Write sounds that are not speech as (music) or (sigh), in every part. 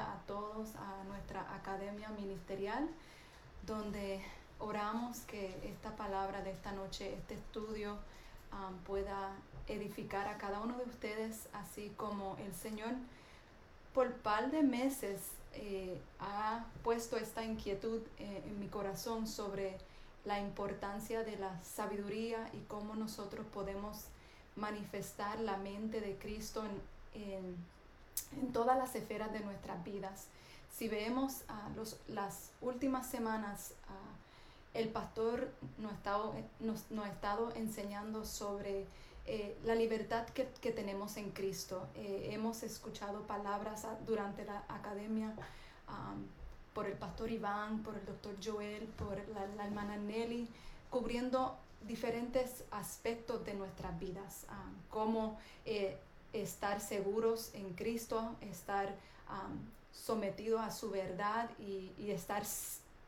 a todos a nuestra academia ministerial, donde oramos que esta palabra de esta noche, este estudio, um, pueda edificar a cada uno de ustedes, así como el Señor por par de meses eh, ha puesto esta inquietud eh, en mi corazón sobre la importancia de la sabiduría y cómo nosotros podemos manifestar la mente de Cristo en, en, todas las esferas de nuestras vidas. Si vemos a los, las últimas semanas, el pastor nos ha estado, nos, nos ha estado enseñando sobre eh, la libertad que, que, tenemos en Cristo. Eh, hemos escuchado palabras durante la academia por el pastor Iván, por el doctor Joel, por la, hermana Nelly, cubriendo diferentes aspectos de nuestras vidas, como eh, estar seguros en Cristo, estar sometidos a su verdad y, estar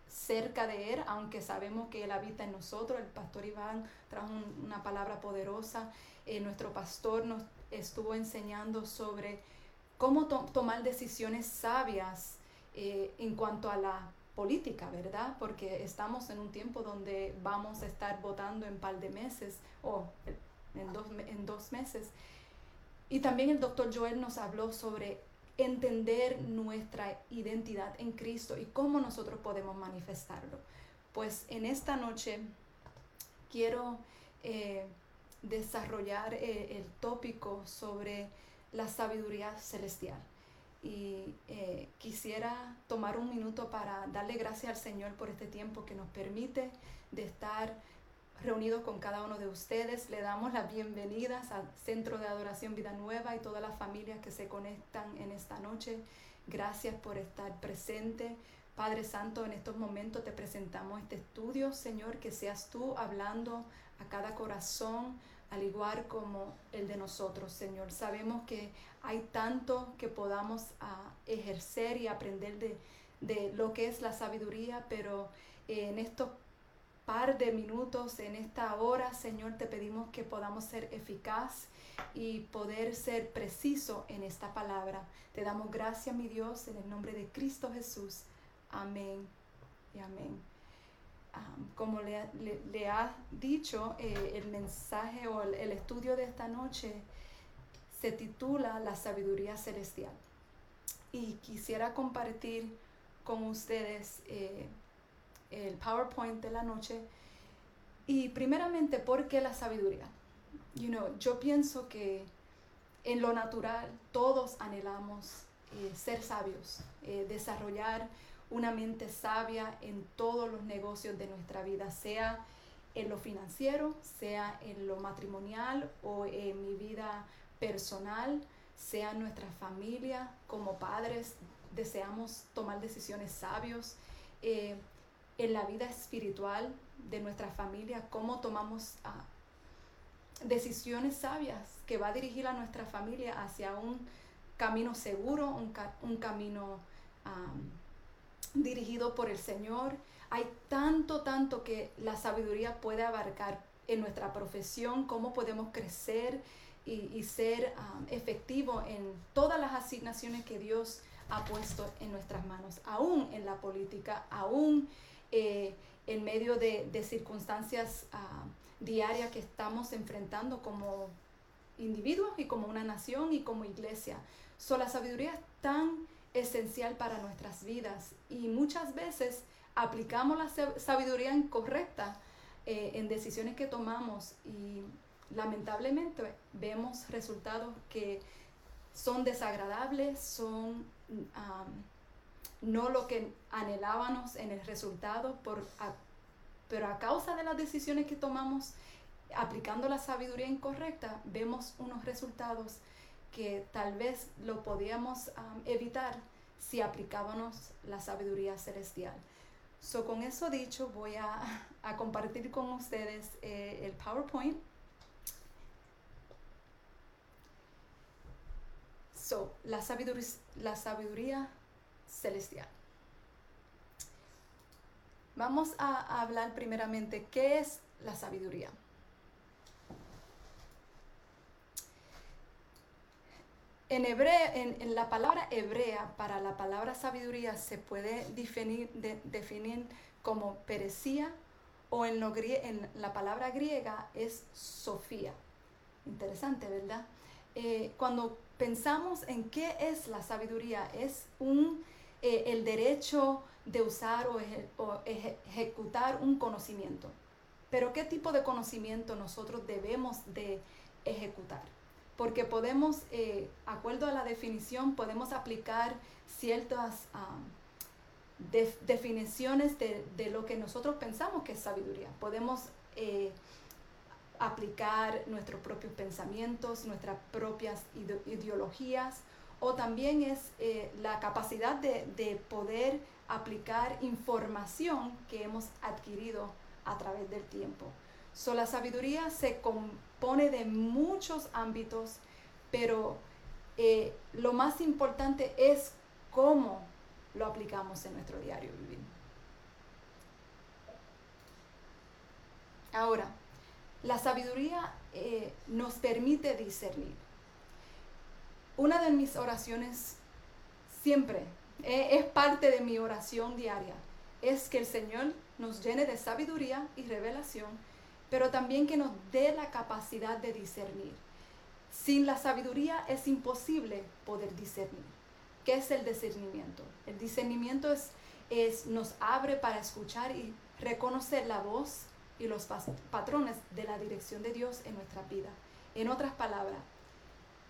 cerca de Él, aunque sabemos que Él habita en nosotros. El pastor Iván trajo una palabra poderosa. Eh, nuestro pastor nos estuvo enseñando sobre cómo tomar decisiones sabias eh, en cuanto a la política, ¿verdad? Porque estamos en un tiempo donde vamos a estar votando en par de meses o en dos, en dos meses. Y también el doctor Joel nos habló sobre entender nuestra identidad en Cristo y cómo nosotros podemos manifestarlo. Pues en esta noche quiero eh, desarrollar eh, el tópico sobre la sabiduría celestial. Y eh, quisiera tomar un minuto para darle gracias al Señor por este tiempo que nos permite de estar reunidos con cada uno de ustedes. Le damos las bienvenidas al Centro de Adoración Vida Nueva y todas las familias que se conectan en esta noche. Gracias por estar presente. Padre Santo, en estos momentos te presentamos este estudio, Señor, que seas tú hablando a cada corazón, al igual como el de nosotros, Señor. Sabemos que hay tanto que podamos ah, ejercer y aprender de, de, lo que es la sabiduría, pero eh, en estos par de minutos en esta hora, Señor, te pedimos que podamos ser eficaz y poder ser preciso en esta palabra. Te damos gracias, mi Dios, en el nombre de Cristo Jesús. Amén y amén. como le, le, ha dicho, eh, el mensaje o el, estudio de esta noche se titula La sabiduría celestial. Y quisiera compartir con ustedes eh, el PowerPoint de la noche. Y primeramente, ¿por qué la sabiduría? You know, yo pienso que en lo natural todos anhelamos eh, ser sabios, eh, desarrollar una mente sabia en todos los negocios de nuestra vida, sea en lo financiero, sea en lo matrimonial o en mi vida personal, sea en nuestra familia, como padres, deseamos tomar decisiones sabios. Eh, en la vida espiritual de nuestra familia, cómo tomamos ah, decisiones sabias que va a dirigir a nuestra familia hacia un camino seguro, un, camino dirigido por el Señor. Hay tanto, tanto que la sabiduría puede abarcar en nuestra profesión, cómo podemos crecer y, ser efectivo en todas las asignaciones que Dios ha puesto en nuestras manos, aún en la política, aún eh, en medio de, circunstancias ah, diarias que estamos enfrentando como individuos y como una nación y como iglesia. So, la sabiduría es tan esencial para nuestras vidas y muchas veces aplicamos la sabiduría incorrecta eh, en decisiones que tomamos y lamentablemente vemos resultados que son desagradables, son no lo que anhelábamos en el resultado, pero a causa de las decisiones que tomamos aplicando la sabiduría incorrecta, vemos unos resultados que tal vez lo podíamos evitar si aplicábamos la sabiduría celestial. So, con eso dicho, voy a, compartir con ustedes eh, el PowerPoint. So, la sabiduría, la sabiduría celestial. Vamos a hablar primeramente qué es la sabiduría. En, hebrea, en, la palabra hebrea para la palabra sabiduría se puede definir, como perecía o en, la palabra griega es sofía. Interesante, ¿verdad? Eh, cuando pensamos en qué es la sabiduría, es un eh, el derecho de usar o, ejecutar un conocimiento. Pero ¿qué tipo de conocimiento nosotros debemos de ejecutar? porque podemos, eh, acuerdo a la definición, podemos aplicar ciertas definiciones de, lo que nosotros pensamos que es sabiduría. Podemos eh, aplicar nuestros propios pensamientos, nuestras propias ideologías, o también es eh, la capacidad de, de poder aplicar información que hemos adquirido a través del tiempo. So, la sabiduría se compone de muchos ámbitos, pero eh, lo más importante es cómo lo aplicamos en nuestro diario vivir. Ahora, la sabiduría eh, nos permite discernir. Una de mis oraciones siempre eh, es parte de mi oración diaria, es que el Señor nos llene de sabiduría y revelación pero también que nos dé la capacidad de discernir. Sin la sabiduría es imposible poder discernir. ¿Qué es el discernimiento? El discernimiento es, es, nos abre para escuchar y reconocer la voz y los patrones de la dirección de Dios en nuestra vida. En otras palabras,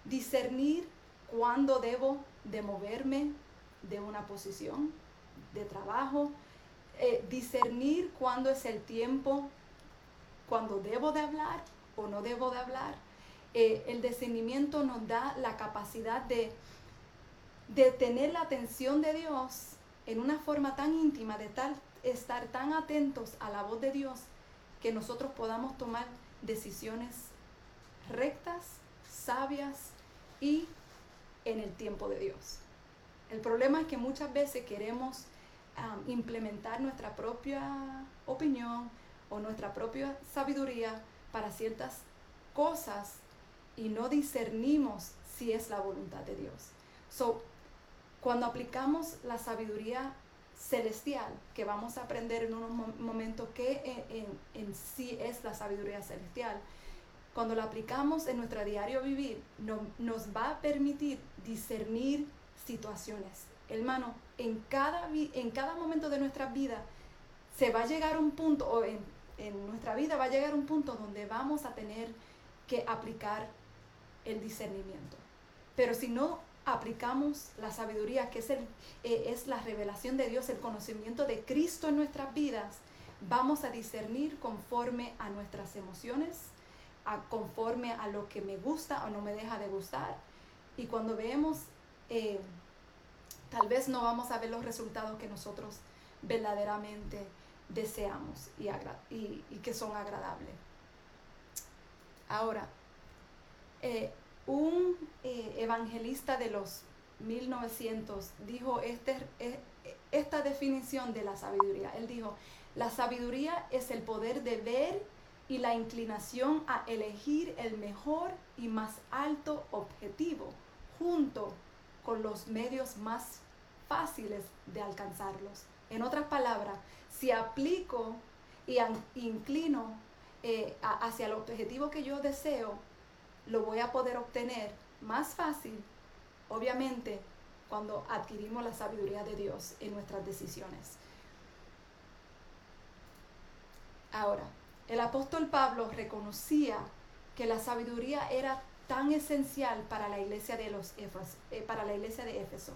discernir cuándo debo de moverme de una posición de trabajo, eh, discernir cuándo es el tiempo cuando debo de hablar o no debo de hablar. Eh, el discernimiento nos da la capacidad de, de tener la atención de Dios en una forma tan íntima, de tal, estar tan atentos a la voz de Dios, que nosotros podamos tomar decisiones rectas, sabias y en el tiempo de Dios. El problema es que muchas veces queremos implementar nuestra propia opinión, o nuestra propia sabiduría para ciertas cosas y no discernimos si es la voluntad de Dios. So, cuando aplicamos la sabiduría celestial, que vamos a aprender en un momento que en, sí es la sabiduría celestial, cuando la aplicamos en nuestro diario vivir, nos va a permitir discernir situaciones. Hermano, en cada, en cada momento de nuestra vida se va a llegar un punto, o en nuestra vida va a llegar un punto donde vamos a tener que aplicar el discernimiento. Pero si no aplicamos la sabiduría, que es, el, eh, es la revelación de Dios, el conocimiento de Cristo en nuestras vidas, vamos a discernir conforme a nuestras emociones, a, conforme a lo que me gusta o no me deja de gustar. Y cuando vemos, eh, tal vez no vamos a ver los resultados que nosotros verdaderamente deseamos y, y, que son agradables. Ahora, eh, un eh, evangelista de los 1900 dijo este, esta definición de la sabiduría. Él dijo, la sabiduría es el poder de ver y la inclinación a elegir el mejor y más alto objetivo junto con los medios más fáciles de alcanzarlos. En otras palabras, si aplico y inclino eh, hacia el objetivo que yo deseo, lo voy a poder obtener más fácil, obviamente, cuando adquirimos la sabiduría de Dios en nuestras decisiones. Ahora, el apóstol Pablo reconocía que la sabiduría era tan esencial para la iglesia de los eh, para la iglesia de Éfeso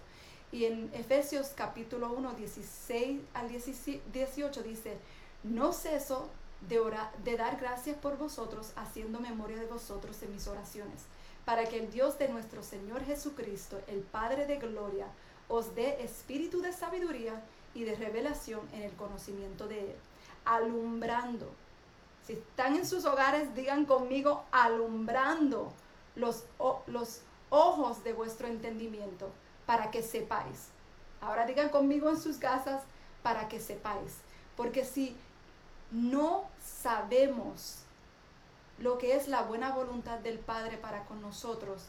y en Efesios capítulo 1, 16 al 18 dice, no ceso de, de dar gracias por vosotros, haciendo memoria de vosotros en mis oraciones, para que el Dios de nuestro Señor Jesucristo, el Padre de Gloria, os dé espíritu de sabiduría y de revelación en el conocimiento de Él, alumbrando. Si están en sus hogares, digan conmigo, alumbrando los, los ojos de vuestro entendimiento para que sepáis. Ahora digan conmigo en sus casas para que sepáis. Porque si no sabemos lo que es la buena voluntad del Padre para con nosotros,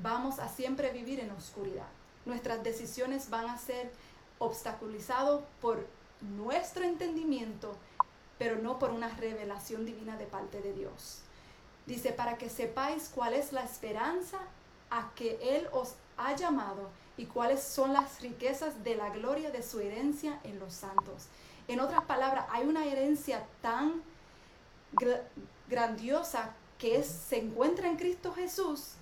vamos a siempre vivir en oscuridad. Nuestras decisiones van a ser obstaculizadas por nuestro entendimiento, pero no por una revelación divina de parte de Dios. Dice, para que sepáis cuál es la esperanza a que Él os ha llamado y cuáles son las riquezas de la gloria de su herencia en los santos. En otras palabras, hay una herencia tan grandiosa que se encuentra en Cristo Jesús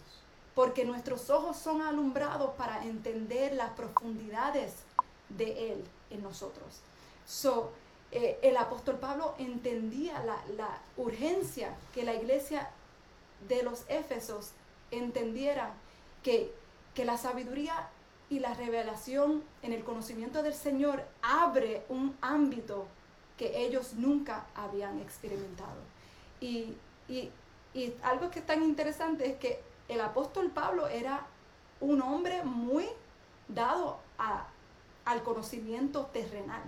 porque nuestros ojos son alumbrados para entender las profundidades de Él en nosotros. So, eh, el apóstol Pablo entendía la, la, urgencia que la iglesia de los Éfesos entendiera que, que la sabiduría y la revelación en el conocimiento del Señor abre un ámbito que ellos nunca habían experimentado. Y, y, y algo que es tan interesante es que el apóstol Pablo era un hombre muy dado a, al conocimiento terrenal.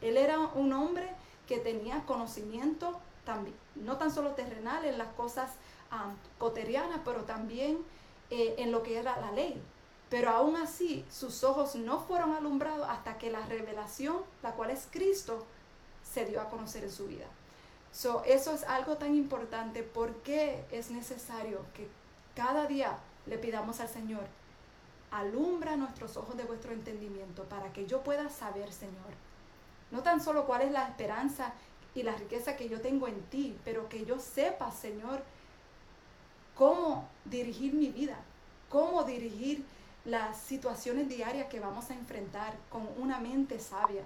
Él era un hombre que tenía conocimiento no tan solo terrenal en las cosas coterianas, pero también eh, en lo que era la ley. Pero aún así, sus ojos no fueron alumbrados hasta que la revelación, la cual es Cristo, se dio a conocer en su vida. So, eso es algo tan importante porque es necesario que cada día le pidamos al Señor, alumbra nuestros ojos de vuestro entendimiento para que yo pueda saber, Señor, no tan solo cuál es la esperanza y la riqueza que yo tengo en ti, pero que yo sepa, Señor, cómo dirigir mi vida, cómo dirigir las situaciones diarias que vamos a enfrentar con una mente sabia.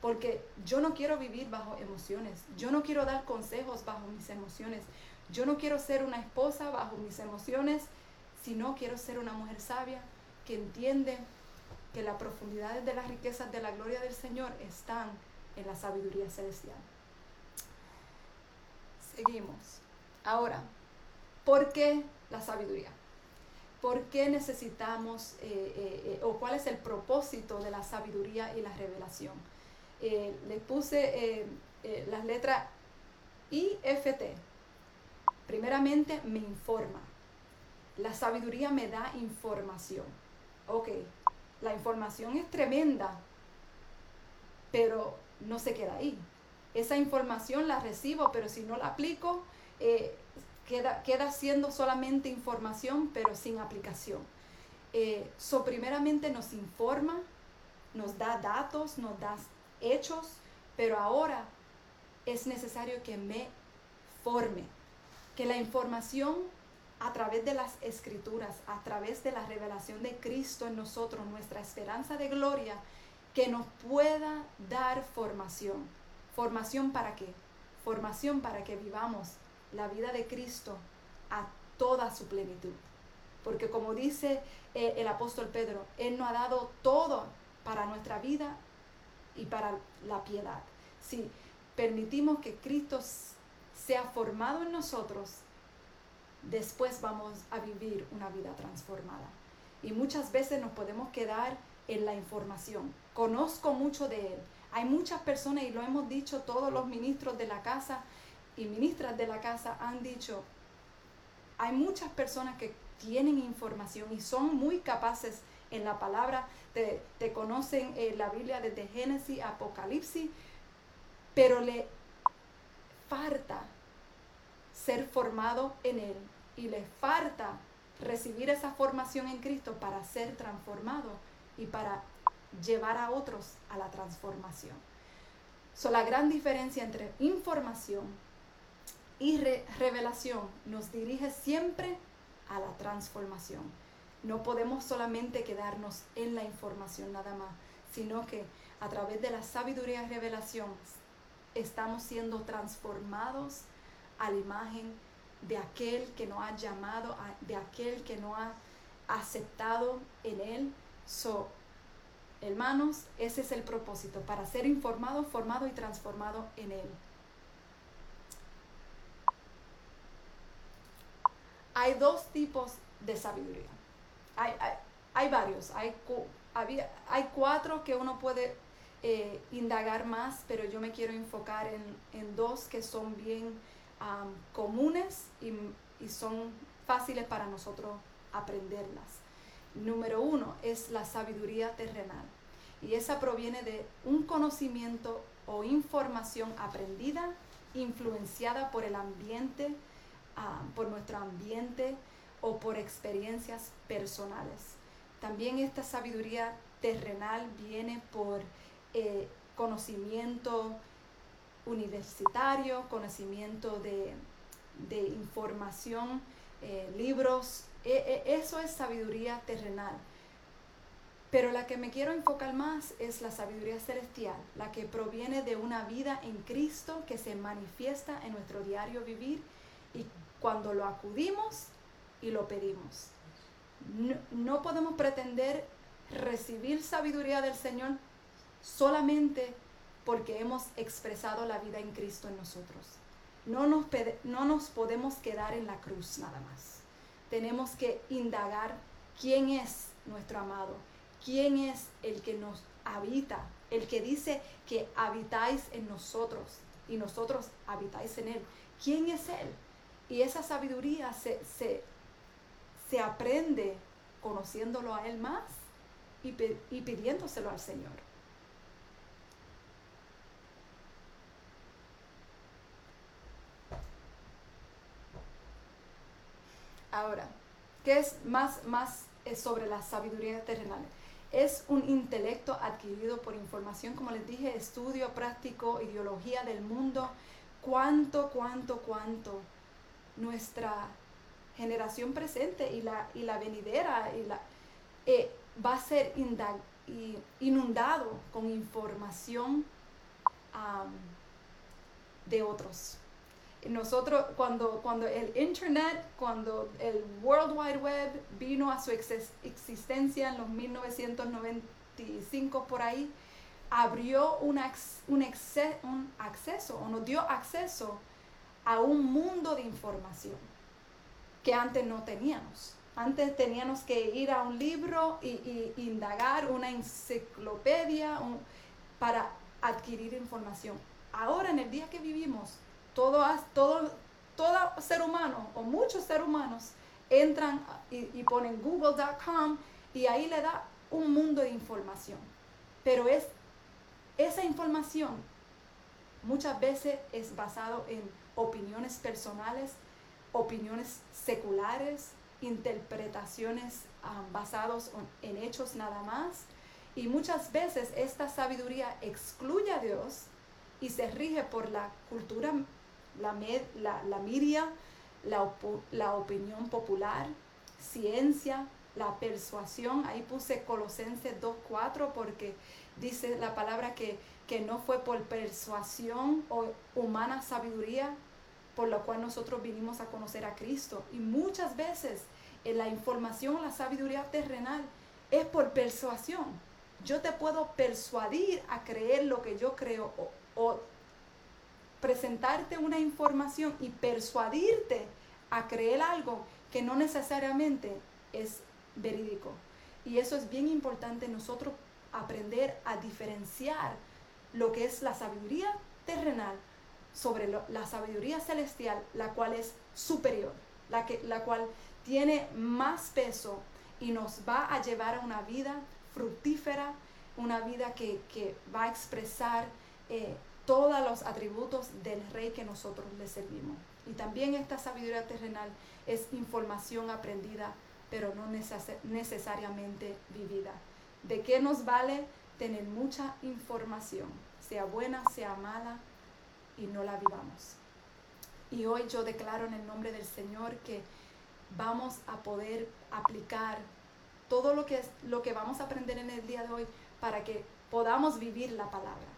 Porque yo no quiero vivir bajo emociones, yo no quiero dar consejos bajo mis emociones, yo no quiero ser una esposa bajo mis emociones, sino quiero ser una mujer sabia que entiende que las profundidades de las riquezas de la gloria del Señor están en la sabiduría celestial. Seguimos. Ahora, ¿por qué la sabiduría? ¿Por qué necesitamos eh, eh, eh, o cuál es el propósito de la sabiduría y la revelación? les puse las letras IFT, Primeramente me informa. La sabiduría me da información. Ok, la información es tremenda, pero no se queda ahí. Esa información la recibo, pero si no la aplico, eh, queda, queda siendo solamente información, pero sin aplicación. Eh, so, primeramente nos informa, nos da datos, nos da hechos, pero ahora es necesario que me forme, que la información a través de las escrituras, a través de la revelación de Cristo en nosotros, nuestra esperanza de gloria, que nos pueda dar formación. ¿Formación para qué? Formación para que vivamos la vida de Cristo a toda su plenitud. Porque como dice eh, el apóstol Pedro, Él nos ha dado todo para nuestra vida y para la piedad. Si permitimos que Cristo sea formado en nosotros, después vamos a vivir una vida transformada. Y muchas veces nos podemos quedar en la información. Conozco mucho de Él. Hay muchas personas, y lo hemos dicho todos los ministros de la casa y ministras de la casa han dicho, hay muchas personas que tienen información y son muy capaces en la palabra, te, te conocen en la Biblia desde Génesis, Apocalipsis, pero le falta ser formado en Él y le falta recibir esa formación en Cristo para ser transformado y para llevar a otros a la transformación. So, la gran diferencia entre información y revelación nos dirige siempre a la transformación. No podemos solamente quedarnos en la información nada más, sino que a través de la sabiduría y revelación estamos siendo transformados a la imagen de aquel que nos ha llamado, de aquel que nos ha aceptado en Él. So, hermanos, ese es el propósito, para ser informado, formado y transformado en Él. Hay dos tipos de sabiduría. Hay, varios. Hay, había, hay cuatro que uno puede eh, indagar más, pero yo me quiero enfocar en, dos que son bien comunes y, son fáciles para nosotros aprenderlas. Número uno es la sabiduría terrenal y esa proviene de un conocimiento o información aprendida, influenciada por el ambiente, por nuestro ambiente o por experiencias personales. También esta sabiduría terrenal viene por eh, conocimiento universitario, conocimiento de, información, eh, libros. E, e, eso es sabiduría terrenal. Pero la que me quiero enfocar más es la sabiduría celestial, la que proviene de una vida en Cristo que se manifiesta en nuestro diario vivir y cuando lo acudimos y lo pedimos no, podemos pretender recibir sabiduría del Señor solamente porque hemos expresado la vida en Cristo en nosotros. No nos, no nos podemos quedar en la cruz nada más. Tenemos que indagar quién es nuestro amado, quién es el que nos habita, el que dice que habitáis en nosotros y nosotros habitáis en Él. ¿Quién es Él? Y esa sabiduría se, se, se aprende conociéndolo a Él más y, pidiéndoselo al Señor. Ahora, ¿qué es más, más sobre la sabiduría terrenal? Es un intelecto adquirido por información, como les dije, estudio práctico, ideología del mundo. ¿Cuánto, cuánto, cuánto nuestra generación presente y la, y la venidera y la, eh, va a ser inundado con información de otros. Nosotros, cuando, cuando el Internet, cuando el World Wide Web vino a su existencia en los 1995 por ahí, abrió un, un, un acceso o nos dio acceso a un mundo de información que antes no teníamos. Antes teníamos que ir a un libro y, indagar una enciclopedia para adquirir información. Ahora, en el día que vivimos, todo, todo, todo ser humano o muchos seres humanos entran y, y ponen google.com y ahí le da un mundo de información. Pero es esa información muchas veces es basado en opiniones personales, opiniones seculares, interpretaciones um, basadas en hechos nada más. Y muchas veces esta sabiduría excluye a Dios y se rige por la cultura, la, la, la media, la, la opinión popular, ciencia, la persuasión. Ahí puse Colosenses 2.4 porque dice la palabra que, que no fue por persuasión o humana sabiduría, por lo cual nosotros vinimos a conocer a Cristo. Y muchas veces en la información, la sabiduría terrenal es por persuasión. Yo te puedo persuadir a creer lo que yo creo o, presentarte una información y persuadirte a creer algo que no necesariamente es verídico. Y eso es bien importante nosotros aprender a diferenciar lo que es la sabiduría terrenal sobre la sabiduría celestial, la cual es superior, la, que, la cual tiene más peso y nos va a llevar a una vida fructífera, una vida que, va a expresar eh, todos los atributos del rey que nosotros le servimos. Y también esta sabiduría terrenal es información aprendida, pero no necesariamente vivida. ¿De qué nos vale tener mucha información, sea buena, sea mala, y no la vivamos. Y hoy yo declaro en el nombre del Señor que vamos a poder aplicar todo lo que, lo que vamos a aprender en el día de hoy para que podamos vivir la palabra.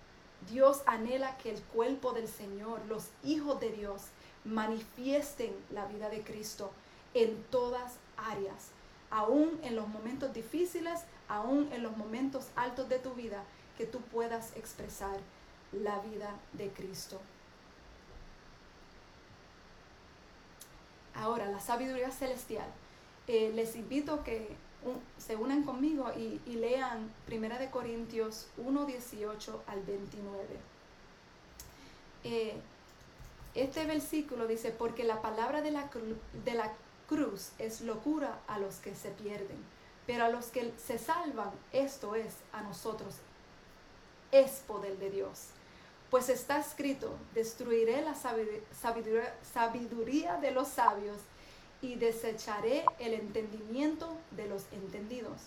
Dios anhela que el cuerpo del Señor, los hijos de Dios, manifiesten la vida de Cristo en todas áreas, aún en los momentos difíciles, aún en los momentos altos de tu vida, que tú puedas expresar la vida de Cristo. Ahora, la sabiduría celestial. Eh, les invito que se unan conmigo y, lean 1 de Corintios 1, 18 al 29. Eh, este versículo dice, porque la palabra de la, de la cruz es locura a los que se pierden, pero a los que se salvan, esto es a nosotros, es poder de Dios. Pues está escrito, destruiré la sabiduría, de los sabios y desecharé el entendimiento de los entendidos.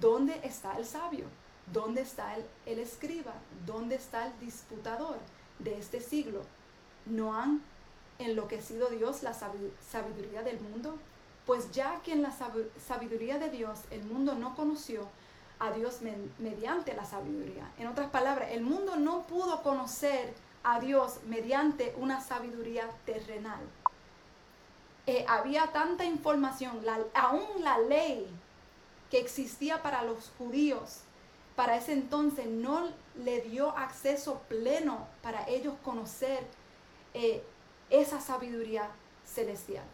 ¿Dónde está el sabio? ¿Dónde está el, el escriba? ¿Dónde está el disputador de este siglo? ¿No han enloquecido Dios la sabiduría del mundo? Pues ya que en la sabiduría de Dios el mundo no conoció a Dios mediante la sabiduría. En otras palabras, el mundo no pudo conocer a Dios mediante una sabiduría terrenal. Eh, había tanta información, aún la ley que existía para los judíos para ese entonces no le dio acceso pleno para ellos conocer eh, esa sabiduría celestial.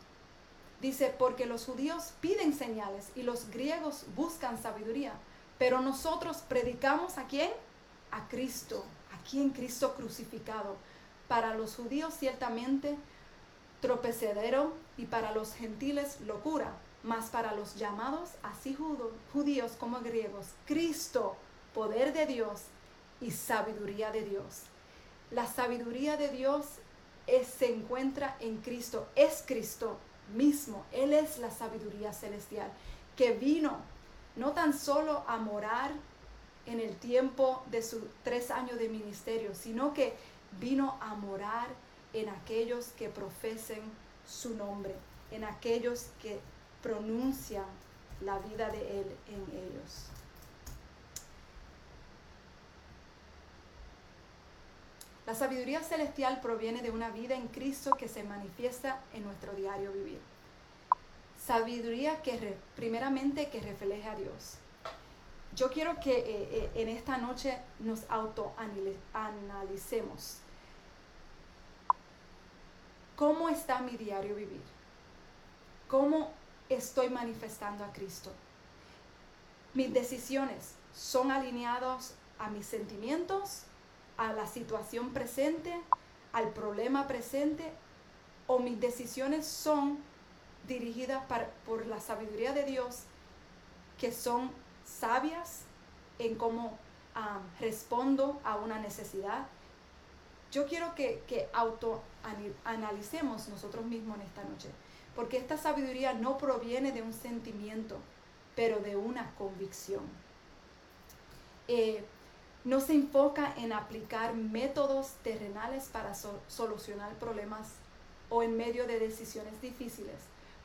Dice, porque los judíos piden señales y los griegos buscan sabiduría, pero nosotros predicamos a quién? A Cristo, a quien Cristo crucificado. Para los judíos ciertamente tropecedero y para los gentiles locura, mas para los llamados así judíos como griegos, Cristo, poder de Dios y sabiduría de Dios. La sabiduría de Dios se encuentra en Cristo, es Cristo mismo, Él es la sabiduría celestial que vino no tan solo a morar en el tiempo de sus tres años de ministerio, sino que vino a morar en aquellos que profesen su nombre, en aquellos que pronuncian la vida de Él en ellos. La sabiduría celestial proviene de una vida en Cristo que se manifiesta en nuestro diario vivir. Sabiduría que primeramente que refleje a Dios. Yo quiero que eh, eh, en esta noche nos autoanalicemos. ¿Cómo está mi diario vivir? ¿Cómo estoy manifestando a Cristo? Mis decisiones son alineadas a mis sentimientos, a la situación presente, al problema presente, o mis decisiones son dirigidas por la sabiduría de Dios, que son sabias en cómo respondo a una necesidad. Yo quiero que, que autoanalicemos nosotros mismos en esta noche, porque esta sabiduría no proviene de un sentimiento, pero de una convicción. Eh, no se enfoca en aplicar métodos terrenales para solucionar problemas o en medio de decisiones difíciles,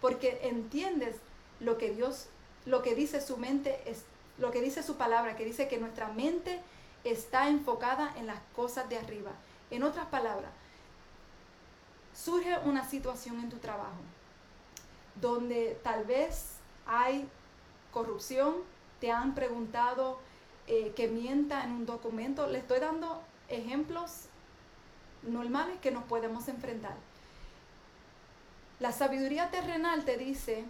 porque entiendes lo que Dios, lo que dice su mente, es, lo que dice su palabra, que dice que nuestra mente está enfocada en las cosas de arriba. En otras palabras, surge una situación en tu trabajo donde tal vez hay corrupción, te han preguntado eh, que mienta en un documento. Le estoy dando ejemplos normales que nos podemos enfrentar. La sabiduría terrenal te dice,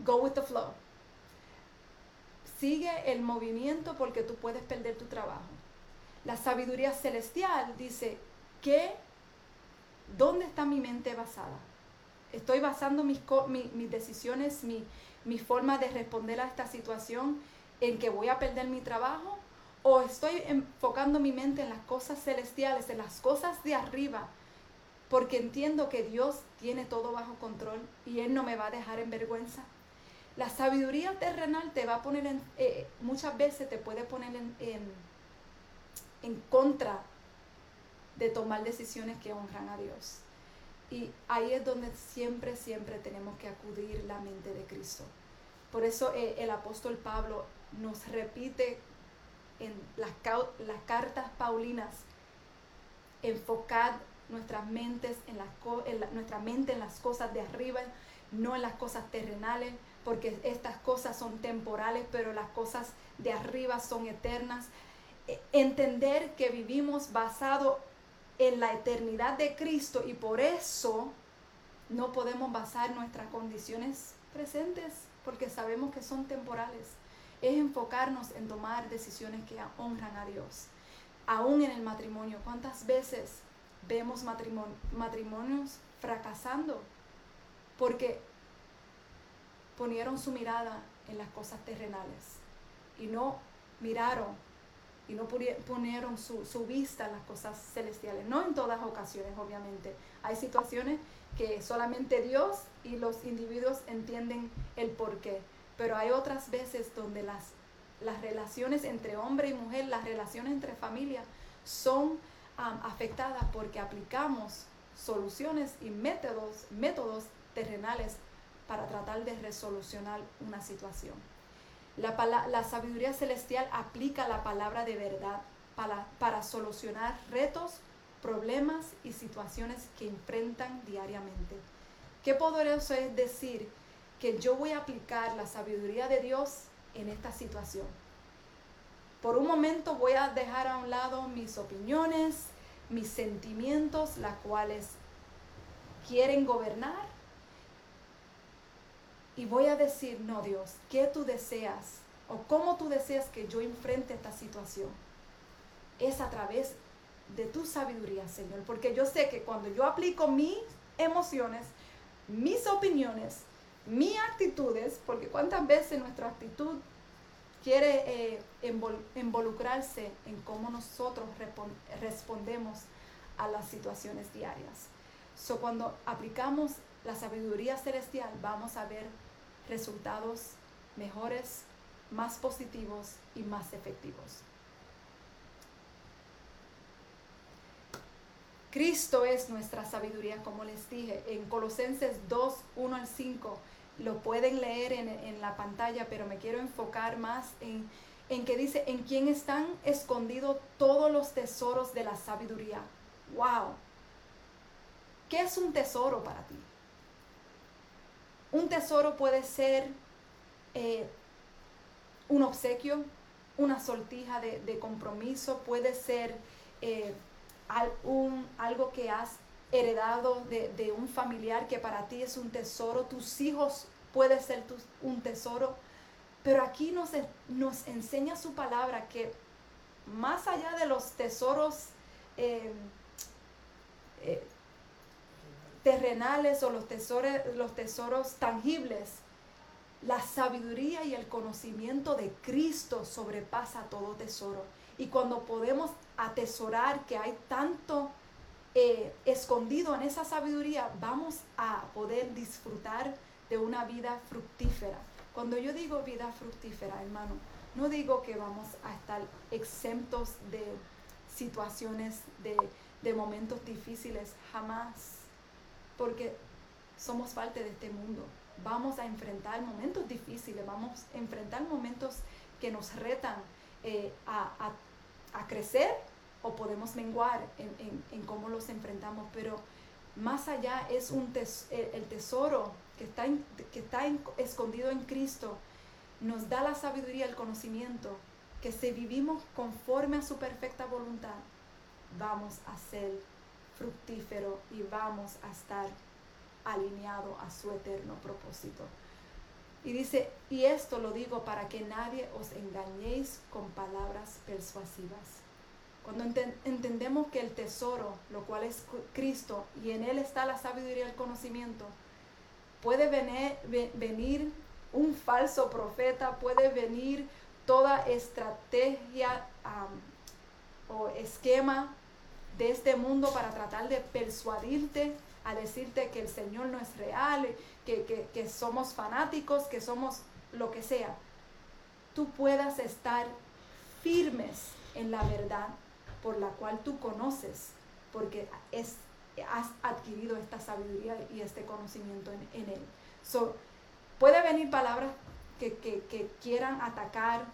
go with the flow. Sigue el movimiento porque tú puedes perder tu trabajo. La sabiduría celestial dice, ¿qué? ¿Dónde está mi mente basada? Estoy basando mis, mis decisiones, mi, mi forma de responder a esta situación en que voy a perder mi trabajo o estoy enfocando mi mente en las cosas celestiales, en las cosas de arriba, porque entiendo que Dios tiene todo bajo control y Él no me va a dejar en vergüenza. La sabiduría terrenal te va a poner en, eh, muchas veces te puede poner en, en, en contra de tomar decisiones que honran a Dios. Y ahí es donde siempre, siempre tenemos que acudir la mente de Cristo. Por eso eh, el apóstol Pablo nos repite en las, las cartas paulinas, enfocad nuestras mentes en, nuestra mente en las cosas de arriba, no en las cosas terrenales, porque estas cosas son temporales, pero las cosas de arriba son eternas. Entender que vivimos basado en la eternidad de Cristo y por eso no podemos basar nuestras condiciones presentes, porque sabemos que son temporales es enfocarnos en tomar decisiones que honran a Dios. Aún en el matrimonio, ¿cuántas veces vemos matrimonios fracasando? Porque ponieron su mirada en las cosas terrenales y no miraron y no ponieron su, su, vista en las cosas celestiales. No en todas ocasiones, obviamente. Hay situaciones que solamente Dios y los individuos entienden el porqué, pero hay otras veces donde las, las relaciones entre hombre y mujer, las relaciones entre familias son afectadas porque aplicamos soluciones y métodos, métodos terrenales para tratar de resolucionar una situación. La, la sabiduría celestial aplica la palabra de verdad para, para solucionar retos, problemas y situaciones que enfrentan diariamente. Qué poderoso es decir que yo voy a aplicar la sabiduría de Dios en esta situación. Por un momento voy a dejar a un lado mis opiniones, mis sentimientos, las cuales quieren gobernar. Y voy a decir, no Dios, ¿qué tú deseas? ¿O cómo tú deseas que yo enfrente esta situación? Es a través de tu sabiduría, Señor. Porque yo sé que cuando yo aplico mis emociones, mis opiniones, mis actitudes, porque cuántas veces nuestra actitud quiere eh, involucrarse en cómo nosotros respondemos a las situaciones diarias. So, cuando aplicamos la sabiduría celestial, vamos a ver resultados mejores, más positivos y más efectivos. Cristo es nuestra sabiduría, como les dije, en Colosenses 2, 1 al 5 lo pueden leer en, la pantalla, pero me quiero enfocar más en, en que dice, en quién están escondidos todos los tesoros de la sabiduría. ¡Wow! ¿Qué es un tesoro para ti? Un tesoro puede ser eh, un obsequio, una sortija de, compromiso, puede ser eh, algo que has heredado de, un familiar que para ti es un tesoro, tus hijos puede ser un tesoro, pero aquí nos, enseña su palabra que más allá de los tesoros eh, terrenales o los tesoros, los tesoros tangibles, la sabiduría y el conocimiento de Cristo sobrepasa todo tesoro. Y cuando podemos atesorar que hay tanto eh, escondido en esa sabiduría, vamos a poder disfrutar de una vida fructífera. Cuando yo digo vida fructífera, hermano, no digo que vamos a estar exentos de situaciones, de, de momentos difíciles, jamás, porque somos parte de este mundo. Vamos a enfrentar momentos difíciles, vamos a enfrentar momentos que nos retan eh, a, a, a crecer o podemos menguar en, cómo los enfrentamos, pero más allá es un el tesoro que está, que está escondido en Cristo, nos da la sabiduría, el conocimiento, que si vivimos conforme a su perfecta voluntad, vamos a ser fructífero y vamos a estar alineado a su eterno propósito. Y dice, y esto lo digo para que nadie os engañéis con palabras persuasivas cuando entendemos que el tesoro, lo cual es Cristo, y en Él está la sabiduría y el conocimiento, puede venir, venir un falso profeta, puede venir toda estrategia o esquema de este mundo para tratar de persuadirte a decirte que el Señor no es real, que, que somos fanáticos, que somos lo que sea. Tú puedas estar firmes en la verdad por la cual tú conoces, porque es, has adquirido esta sabiduría y este conocimiento en, él. So, puede venir palabras que, quieran atacar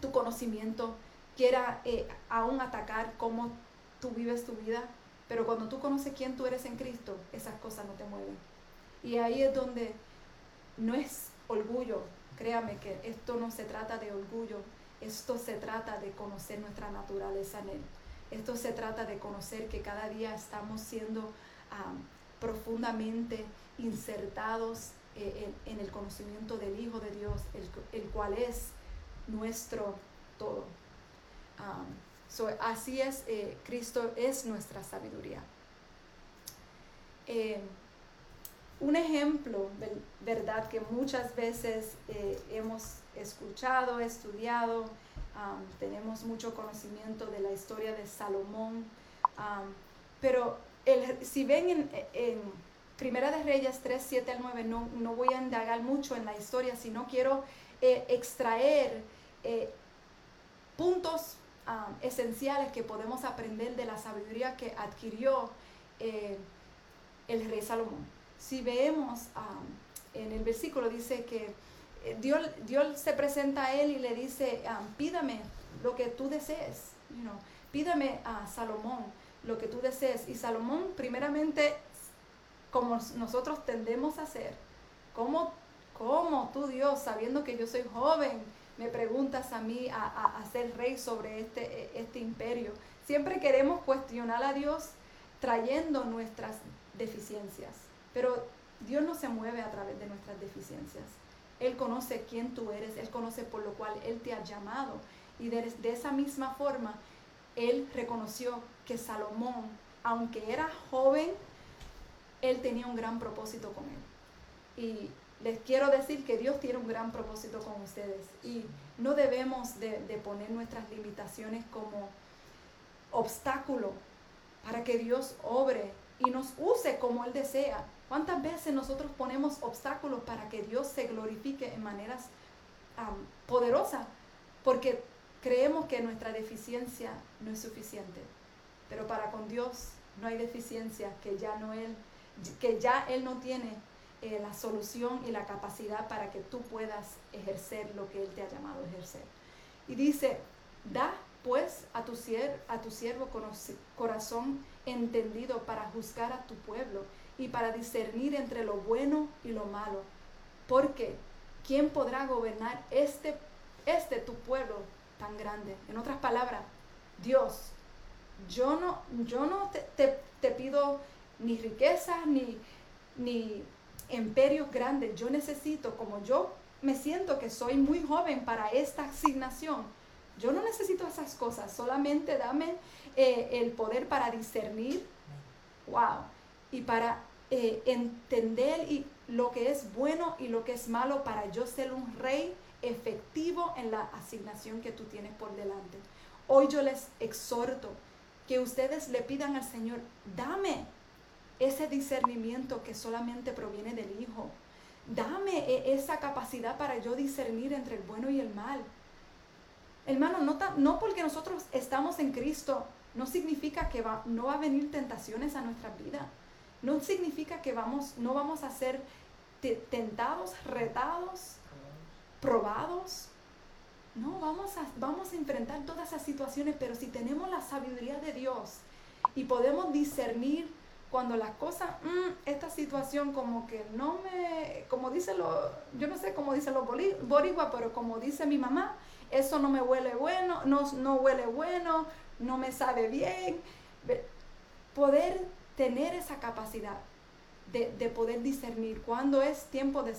tu conocimiento, quiera eh, aún atacar cómo tú vives tu vida, pero cuando tú conoces quién tú eres en Cristo, esas cosas no te mueven. Y ahí es donde no es orgullo, créame que esto no se trata de orgullo, esto se trata de conocer nuestra naturaleza en Él. Esto se trata de conocer que cada día estamos siendo profundamente insertados eh, en, el conocimiento del Hijo de Dios, el, cual es nuestro todo. Así es, eh, Cristo es nuestra sabiduría. Eh, un ejemplo, ¿verdad? Que muchas veces eh, hemos escuchado, estudiado, tenemos mucho conocimiento de la historia de Salomón, pero si ven en, Primera de Reyes 3, 7 al 9, no, no voy a indagar mucho en la historia, sino quiero extraer puntos esenciales que podemos aprender de la sabiduría que adquirió el rey Salomón si vemos en el versículo, dice que eh, Dios, Dios, se presenta a él y le dice, pídame lo que tú desees, pídame a Salomón lo que tú desees. Y Salomón, primeramente, como nosotros tendemos a hacer, ¿cómo, cómo tú Dios, sabiendo que yo soy joven, me preguntas a mí a, a rey sobre este, este imperio? Siempre queremos cuestionar a Dios trayendo nuestras deficiencias. Pero Dios no se mueve a través de nuestras deficiencias. Él conoce quién tú eres, Él conoce por lo cual Él te ha llamado. Y de, esa misma forma, Él reconoció que Salomón, aunque era joven, Él tenía un gran propósito con Él. Y les quiero decir que Dios tiene un gran propósito con ustedes. Y no debemos de, poner nuestras limitaciones como obstáculo para que Dios obre y nos use como Él desea. ¿Cuántas veces nosotros ponemos obstáculos para que Dios se glorifique en maneras poderosas? Porque creemos que nuestra deficiencia no es suficiente. Pero para con Dios no hay deficiencia que ya no Él, que ya Él no tiene eh, la solución y la capacidad para que tú puedas ejercer lo que Él te ha llamado a ejercer. Y dice, da pues a tu, a tu siervo corazón entendido para juzgar a tu pueblo y para discernir entre lo bueno y lo malo. Porque, ¿quién podrá gobernar este, este tu pueblo tan grande? En otras palabras, Dios, yo no, yo no te, te, pido ni riquezas ni, ni imperios grandes. Yo necesito, como yo me siento que soy muy joven para esta asignación, yo no necesito esas cosas, solamente dame eh, el poder para discernir, wow, y para eh, entender y lo que es bueno y lo que es malo para yo ser un rey efectivo en la asignación que tú tienes por delante. Hoy yo les exhorto que ustedes le pidan al Señor, dame ese discernimiento que solamente proviene del Hijo. Dame e, esa capacidad para yo discernir entre el bueno y el mal. Hermano, no, no porque nosotros estamos en Cristo, no significa que va, no va a venir tentaciones a nuestra vida no significa que vamos, no vamos a ser tentados, retados, probados. No, vamos a, vamos a enfrentar todas esas situaciones, pero si tenemos la sabiduría de Dios y podemos discernir cuando las cosas, mm, esta situación como que no me, como dice lo, yo no sé cómo dicen los boricua, pero como dice mi mamá, eso no me huele bueno, no, no huele bueno, no me sabe bien. Poder tener esa capacidad de, poder discernir cuando es tiempo de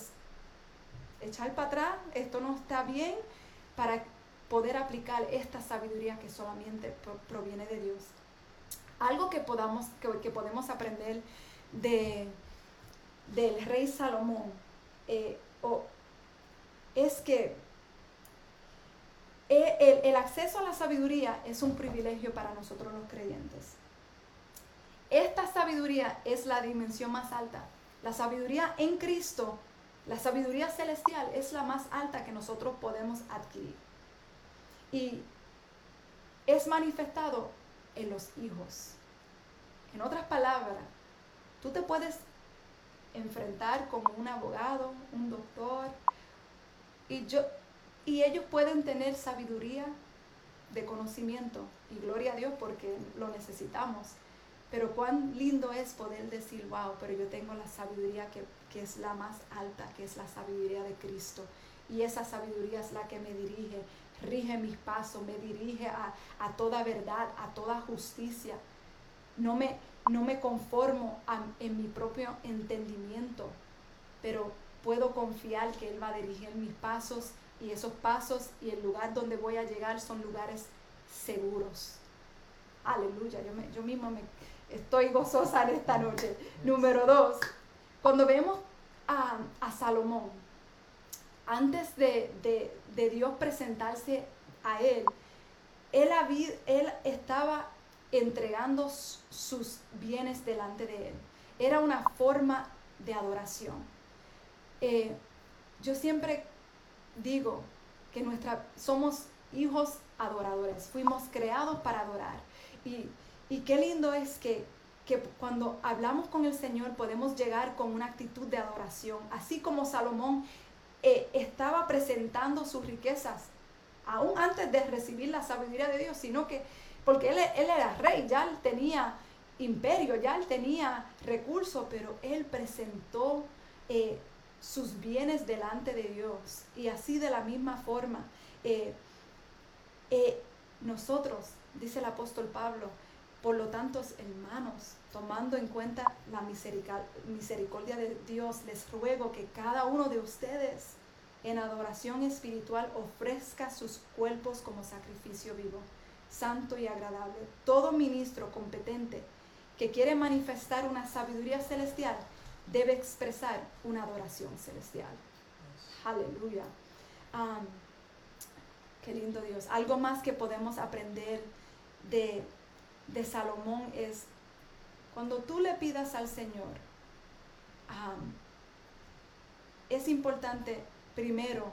echar para atrás, esto no está bien, para poder aplicar esta sabiduría que solamente proviene de Dios. Algo que, podamos, que, podemos aprender de, del rey Salomón eh, es que eh, el acceso a la sabiduría es un privilegio para nosotros los creyentes. Esta sabiduría es la dimensión más alta. La sabiduría en Cristo, la sabiduría celestial es la más alta que nosotros podemos adquirir. Y es manifestado en los hijos. En otras palabras, tú te puedes enfrentar como un abogado, un doctor, y, yo, y ellos pueden tener sabiduría de conocimiento, y gloria a Dios porque lo necesitamos. Pero cuán lindo es poder decir, wow, pero yo tengo la sabiduría que, es la más alta, que es la sabiduría de Cristo. Y esa sabiduría es la que me dirige, rige mis pasos, me dirige a, toda verdad, a toda justicia. No me, no me conformo en mi propio entendimiento, pero puedo confiar que Él va a dirigir mis pasos y esos pasos y el lugar donde voy a llegar son lugares seguros. Aleluya, yo, me, yo mismo me, Estoy gozosa en esta noche. Número dos, cuando vemos a, Salomón, antes de, Dios presentarse a él, él, él estaba entregando sus bienes delante de él. Era una forma de adoración. Eh, yo siempre digo que nuestra, somos hijos adoradores, fuimos creados para adorar. Y, qué lindo es que, cuando hablamos con el Señor podemos llegar con una actitud de adoración, así como Salomón eh, estaba presentando sus riquezas, aún antes de recibir la sabiduría de Dios, sino que, porque él, él era rey, ya él tenía imperio, ya él tenía recursos, pero él presentó eh, sus bienes delante de Dios. Y así de la misma forma, eh, nosotros, dice el apóstol Pablo, por lo tanto, hermanos, tomando en cuenta la misericordia de Dios, les ruego que cada uno de ustedes en adoración espiritual ofrezca sus cuerpos como sacrificio vivo, santo y agradable. Todo ministro competente que quiere manifestar una sabiduría celestial debe expresar una adoración celestial. Aleluya. qué lindo Dios. Algo más que podemos aprender de, Salomón es cuando tú le pidas al Señor, es importante primero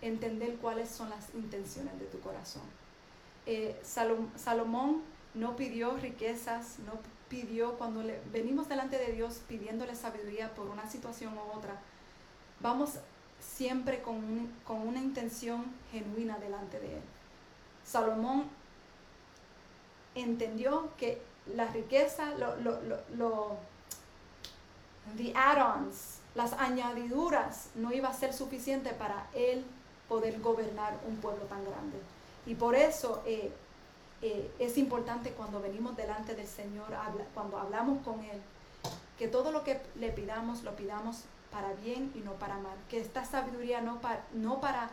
entender cuáles son las intenciones de tu corazón. Eh, Salomón no pidió riquezas, no pidió, cuando le, venimos delante de Dios pidiéndole sabiduría por una situación u otra, vamos siempre con, con una intención genuina delante de Él. Salomón entendió que la riqueza, lo, lo, lo, the add-ons, las añadiduras no iba a ser suficiente para él poder gobernar un pueblo tan grande. Y por eso eh, eh, es importante cuando venimos delante del Señor, cuando hablamos con Él, que todo lo que le pidamos, lo pidamos para bien y no para mal. Que esta sabiduría no para, no para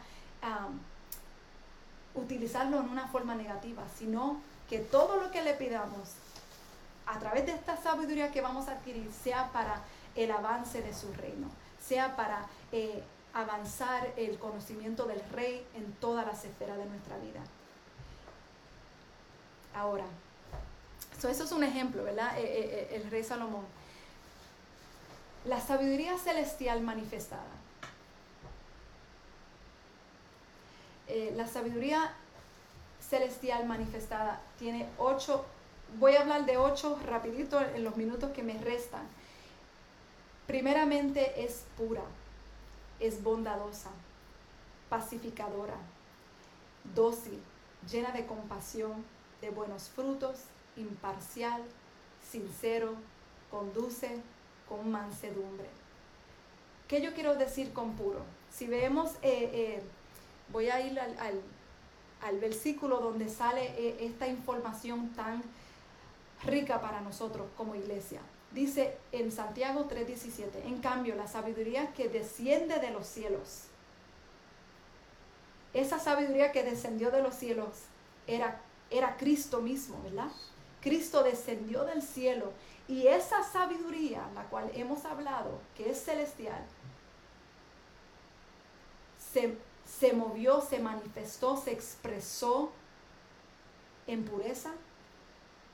utilizarlo en una forma negativa, sino que todo lo que le pidamos a través de esta sabiduría que vamos a adquirir sea para el avance de su reino, sea para eh, avanzar el conocimiento del rey en todas las esferas de nuestra vida ahora. eso es un ejemplo, ¿verdad? Eh, eh, el rey Salomón. La sabiduría celestial manifestada. la sabiduría celestial manifestada tiene ocho, voy a hablar de ocho rapidito en los minutos que me restan. Primeramente es pura, es bondadosa, pacificadora, dócil, llena de compasión, de buenos frutos, imparcial, sincero, conduce con mansedumbre. ¿Qué yo quiero decir con puro? Si vemos, eh, eh, voy a ir al, versículo donde sale eh, esta información tan rica para nosotros como iglesia. Dice en Santiago 3:17, en cambio la sabiduría que desciende de los cielos, esa sabiduría que descendió de los cielos era era Cristo mismo, ¿verdad? Cristo descendió del cielo y esa sabiduría, la cual hemos hablado, que es celestial, se, movió, se manifestó, se expresó en pureza.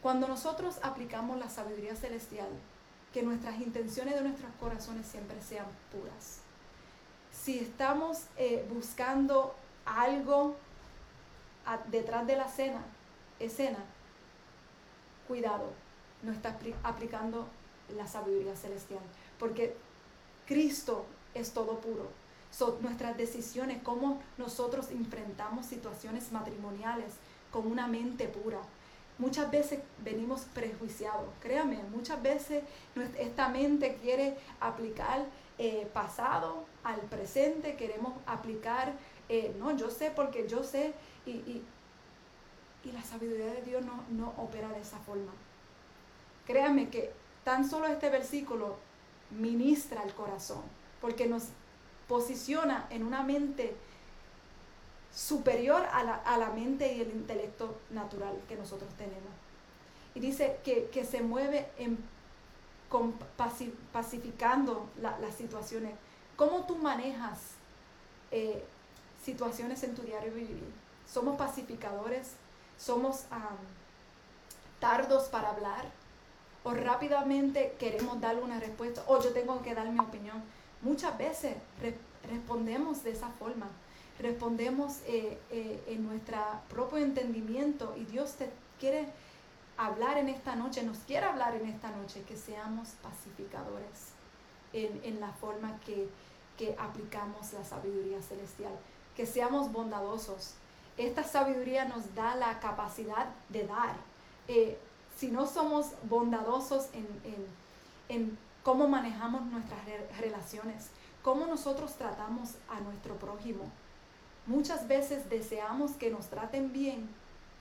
Cuando nosotros aplicamos la sabiduría celestial, que nuestras intenciones de nuestros corazones siempre sean puras. Si estamos eh, buscando algo detrás de la cena, escena, cuidado, no está aplicando la sabiduría celestial, porque Cristo es todo puro. Nuestras decisiones, cómo nosotros enfrentamos situaciones matrimoniales con una mente pura. Muchas veces venimos prejuiciados, créame, muchas veces esta mente quiere aplicar eh, pasado al presente, queremos aplicar, eh, no, yo sé porque yo sé, y y la sabiduría de Dios no, opera de esa forma. Créanme que tan solo este versículo ministra el corazón, porque nos posiciona en una mente superior a la, mente y el intelecto natural que nosotros tenemos. Y dice que, se mueve en pacificando las situaciones. ¿Cómo tú manejas eh, situaciones en tu diario vivir? ¿Somos pacificadores? ¿Somos tardos para hablar? ¿O rápidamente queremos darle una respuesta? ¿O yo tengo que dar mi opinión? Muchas veces respondemos de esa forma. Respondemos eh, eh, en nuestro propio entendimiento y Dios te quiere hablar en esta noche, nos quiere hablar en esta noche, que seamos pacificadores en, la forma que, aplicamos la sabiduría celestial, que seamos bondadosos. Esta sabiduría nos da la capacidad de dar. Eh, si no somos bondadosos en, en cómo manejamos nuestras relaciones, cómo nosotros tratamos a nuestro prójimo. Muchas veces deseamos que nos traten bien,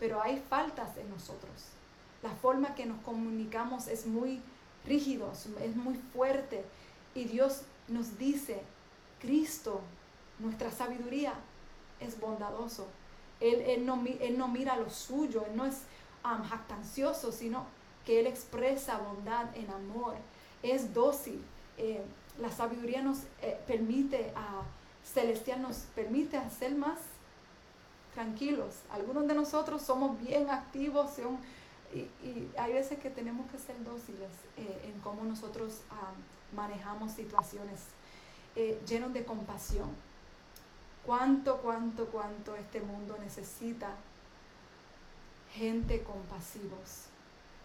pero hay faltas en nosotros. La forma que nos comunicamos es muy rígido, es muy fuerte. Y Dios nos dice, Cristo, nuestra sabiduría, es bondadoso. Él, no, mira lo suyo, Él no es um, jactancioso, sino que Él expresa bondad en amor. Es dócil. Eh, la sabiduría nos eh, permite a celestial nos permite ser más tranquilos. Algunos de nosotros somos bien activos y, hay veces que tenemos que ser dóciles eh, en cómo nosotros ah, manejamos situaciones llenos de compasión. Cuánto, cuánto, cuánto este mundo necesita gente compasivos.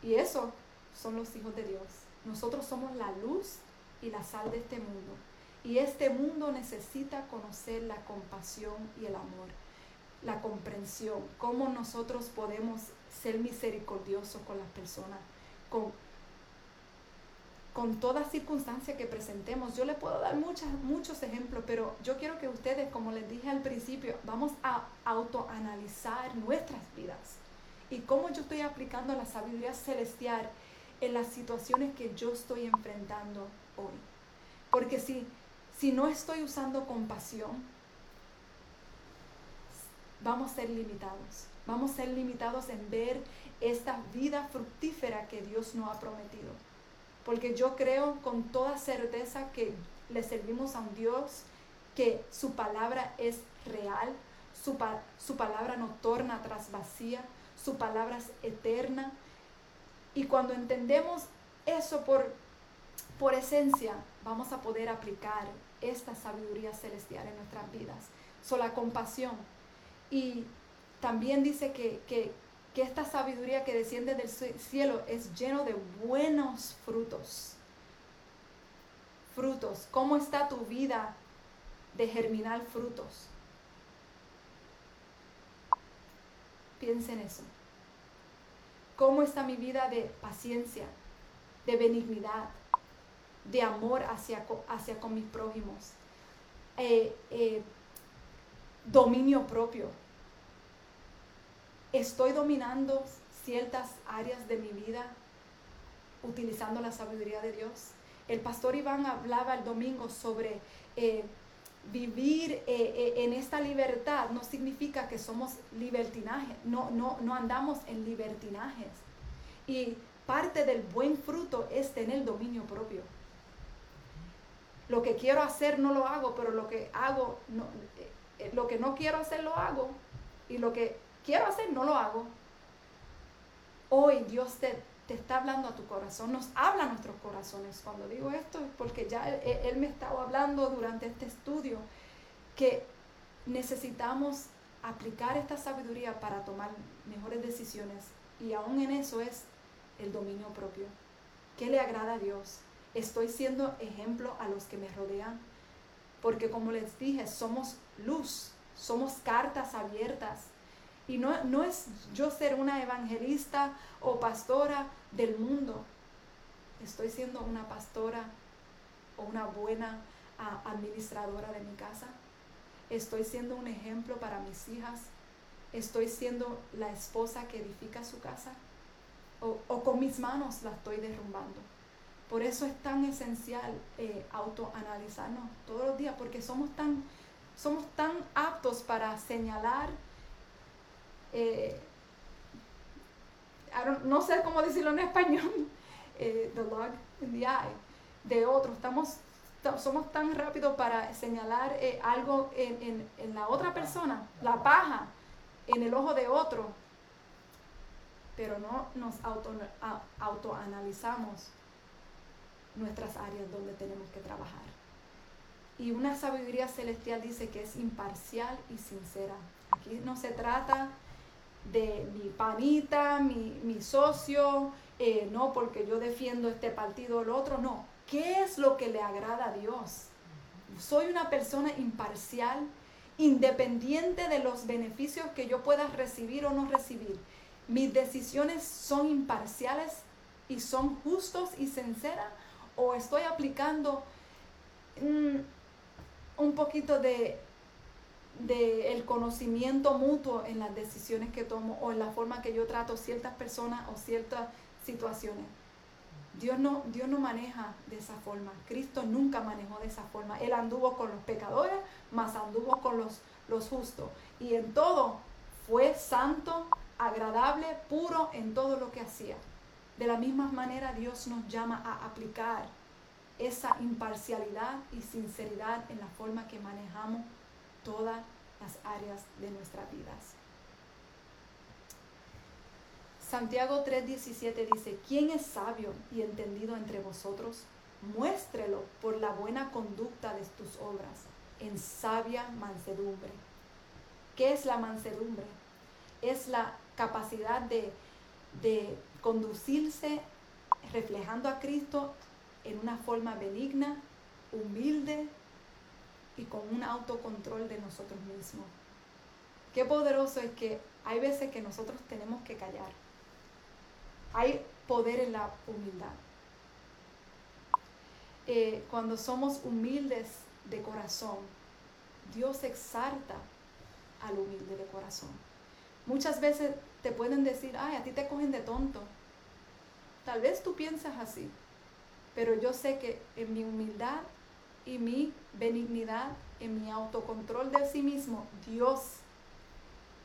Y eso son los hijos de Dios. Nosotros somos la luz y la sal de este mundo. Y este mundo necesita conocer la compasión y el amor la comprensión, cómo nosotros podemos ser misericordiosos con las personas, con, con toda circunstancia que presentemos. Yo le puedo dar muchas, muchos ejemplos, pero yo quiero que ustedes, como les dije al principio, vamos a autoanalizar nuestras vidas y cómo yo estoy aplicando la sabiduría celestial en las situaciones que yo estoy enfrentando hoy. Porque si, si no estoy usando compasión, vamos a ser limitados. Vamos a ser limitados en ver esta vida fructífera que Dios nos ha prometido. Porque yo creo con toda certeza que le servimos a un Dios que su palabra es real, su, su palabra no torna atrás vacía, su palabra es eterna. Y cuando entendemos eso por, por esencia, vamos a poder aplicar esta sabiduría celestial en nuestras vidas. So, la compasión y también dice que, esta sabiduría que desciende del cielo es lleno de buenos frutos. Frutos. ¿Cómo está tu vida de germinar frutos? Piensa en eso. ¿Cómo está mi vida de paciencia, de benignidad, de amor hacia, hacia con mis prójimos? Eh, eh, dominio propio. Estoy dominando ciertas áreas de mi vida utilizando la sabiduría de Dios. El pastor Iván hablaba el domingo sobre eh, vivir eh, eh, en esta libertad no significa que somos libertinajes, no, no, no andamos en libertinajes. Y parte del buen fruto es tener dominio propio. Lo que quiero hacer no lo hago, pero lo que hago no, eh, lo que no quiero hacer lo hago y lo que quiero hacer no lo hago. Hoy Dios te, te está hablando a tu corazón, nos habla a nuestros corazones. Cuando digo esto es porque ya él, él me estaba hablando durante este estudio que necesitamos aplicar esta sabiduría para tomar mejores decisiones y aún en eso es el dominio propio. ¿Qué le agrada a Dios? ¿Estoy siendo ejemplo a los que me rodean? Porque como les dije, somos luz, somos cartas abiertas. Y no, no es yo ser una evangelista o pastora del mundo. Estoy siendo una pastora o una buena administradora de mi casa. Estoy siendo un ejemplo para mis hijas. Estoy siendo la esposa que edifica su casa. O, o con mis manos la estoy derrumbando. Por eso es tan esencial eh, autoanalizarnos todos los días, porque somos tan, somos tan aptos para señalar, eh, no sé cómo decirlo en español, (laughs) eh, the log, de otro. Estamos, somos tan rápidos para señalar eh, algo en, la otra persona, la paja en el ojo de otro, pero no nos auto, autoanalizamos nuestras áreas donde tenemos que trabajar. Y una sabiduría celestial dice que es imparcial y sincera. Aquí no se trata de mi panita, mi, socio, eh, no porque yo defiendo este partido o el otro, no. ¿Qué es lo que le agrada a Dios? Soy una persona imparcial, independiente de los beneficios que yo pueda recibir o no recibir. Mis decisiones son imparciales y son justos y sinceras o estoy aplicando mm, un poquito de de el conocimiento mutuo en las decisiones que tomo o en la forma que yo trato ciertas personas o ciertas situaciones. Dios no, Dios no maneja de esa forma. Cristo nunca manejó de esa forma. Él anduvo con los pecadores, más anduvo con los, los justos. Y en todo fue santo, agradable, puro en todo lo que hacía. De la misma manera Dios nos llama a aplicar esa imparcialidad y sinceridad en la forma que manejamos todas las áreas de nuestras vidas. Santiago 3:17 dice, ¿quién es sabio y entendido entre vosotros? Muéstrelo por la buena conducta de tus obras, en sabia mansedumbre. ¿Qué es la mansedumbre? Es la capacidad de, de conducirse reflejando a Cristo en una forma benigna, humilde, y con un autocontrol de nosotros mismos. Qué poderoso es que hay veces que nosotros tenemos que callar. Hay poder en la humildad. Eh, cuando somos humildes de corazón, Dios exalta al humilde de corazón. Muchas veces te pueden decir, ay, a ti te cogen de tonto. Tal vez tú piensas así, pero yo sé que en mi humildad y mi benignidad, en mi autocontrol de sí mismo, Dios